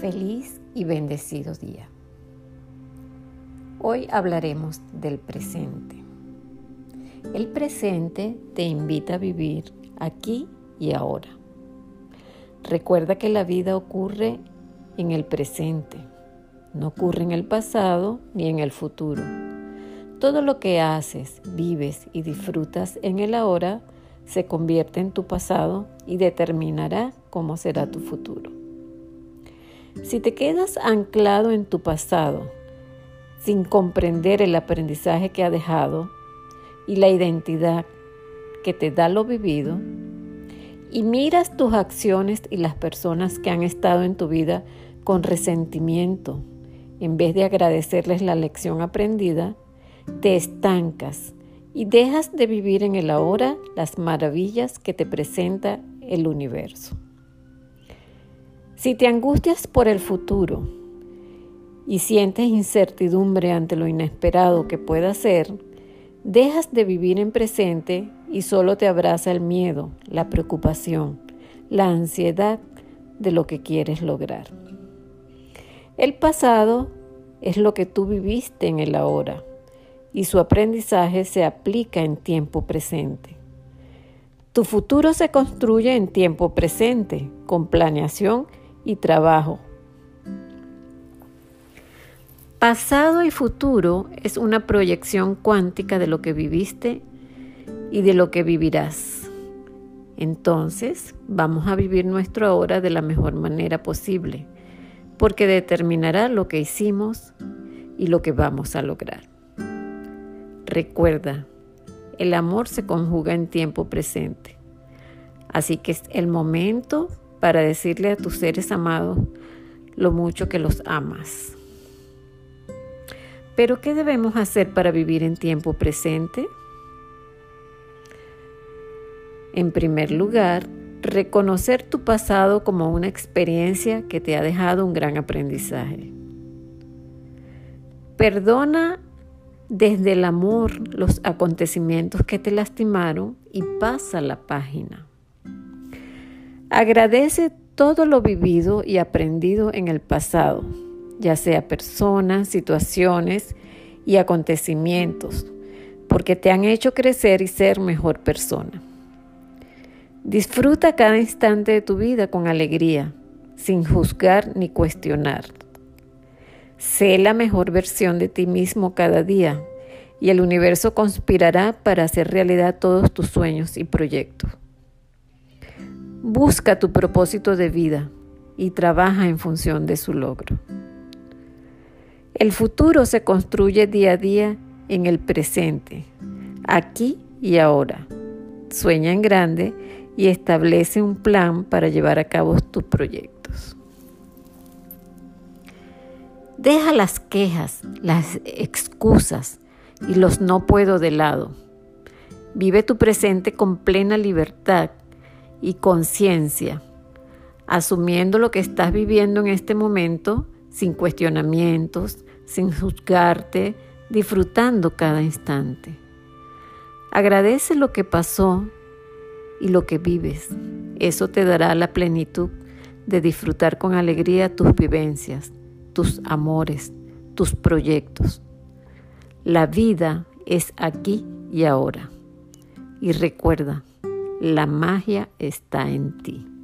Feliz y bendecido día. Hoy hablaremos del presente. El presente te invita a vivir aquí y ahora. Recuerda que la vida ocurre en el presente, no ocurre en el pasado ni en el futuro. Todo lo que haces, vives y disfrutas en el ahora se convierte en tu pasado y determinará cómo será tu futuro. Si te quedas anclado en tu pasado sin comprender el aprendizaje que ha dejado y la identidad que te da lo vivido, y miras tus acciones y las personas que han estado en tu vida con resentimiento, en vez de agradecerles la lección aprendida, te estancas y dejas de vivir en el ahora las maravillas que te presenta el universo. Si te angustias por el futuro y sientes incertidumbre ante lo inesperado que pueda ser, dejas de vivir en presente y solo te abraza el miedo, la preocupación, la ansiedad de lo que quieres lograr. El pasado es lo que tú viviste en el ahora y su aprendizaje se aplica en tiempo presente. Tu futuro se construye en tiempo presente, con planeación y trabajo. Pasado y futuro es una proyección cuántica de lo que viviste y de lo que vivirás. Entonces, vamos a vivir nuestro ahora de la mejor manera posible, porque determinará lo que hicimos y lo que vamos a lograr. Recuerda, el amor se conjuga en tiempo presente. Así que es el momento para decirle a tus seres amados lo mucho que los amas. Pero ¿qué debemos hacer para vivir en tiempo presente? En primer lugar, reconocer tu pasado como una experiencia que te ha dejado un gran aprendizaje. Perdona desde el amor los acontecimientos que te lastimaron y pasa la página. Agradece todo lo vivido y aprendido en el pasado, ya sea personas, situaciones y acontecimientos, porque te han hecho crecer y ser mejor persona. Disfruta cada instante de tu vida con alegría, sin juzgar ni cuestionar. Sé la mejor versión de ti mismo cada día y el universo conspirará para hacer realidad todos tus sueños y proyectos. Busca tu propósito de vida y trabaja en función de su logro. El futuro se construye día a día en el presente, aquí y ahora. Sueña en grande y establece un plan para llevar a cabo tus proyectos. Deja las quejas, las excusas y los no puedo de lado. Vive tu presente con plena libertad y conciencia, asumiendo lo que estás viviendo en este momento sin cuestionamientos, sin juzgarte, disfrutando cada instante. Agradece lo que pasó y lo que vives. Eso te dará la plenitud de disfrutar con alegría tus vivencias tus amores, tus proyectos. La vida es aquí y ahora. Y recuerda, la magia está en ti.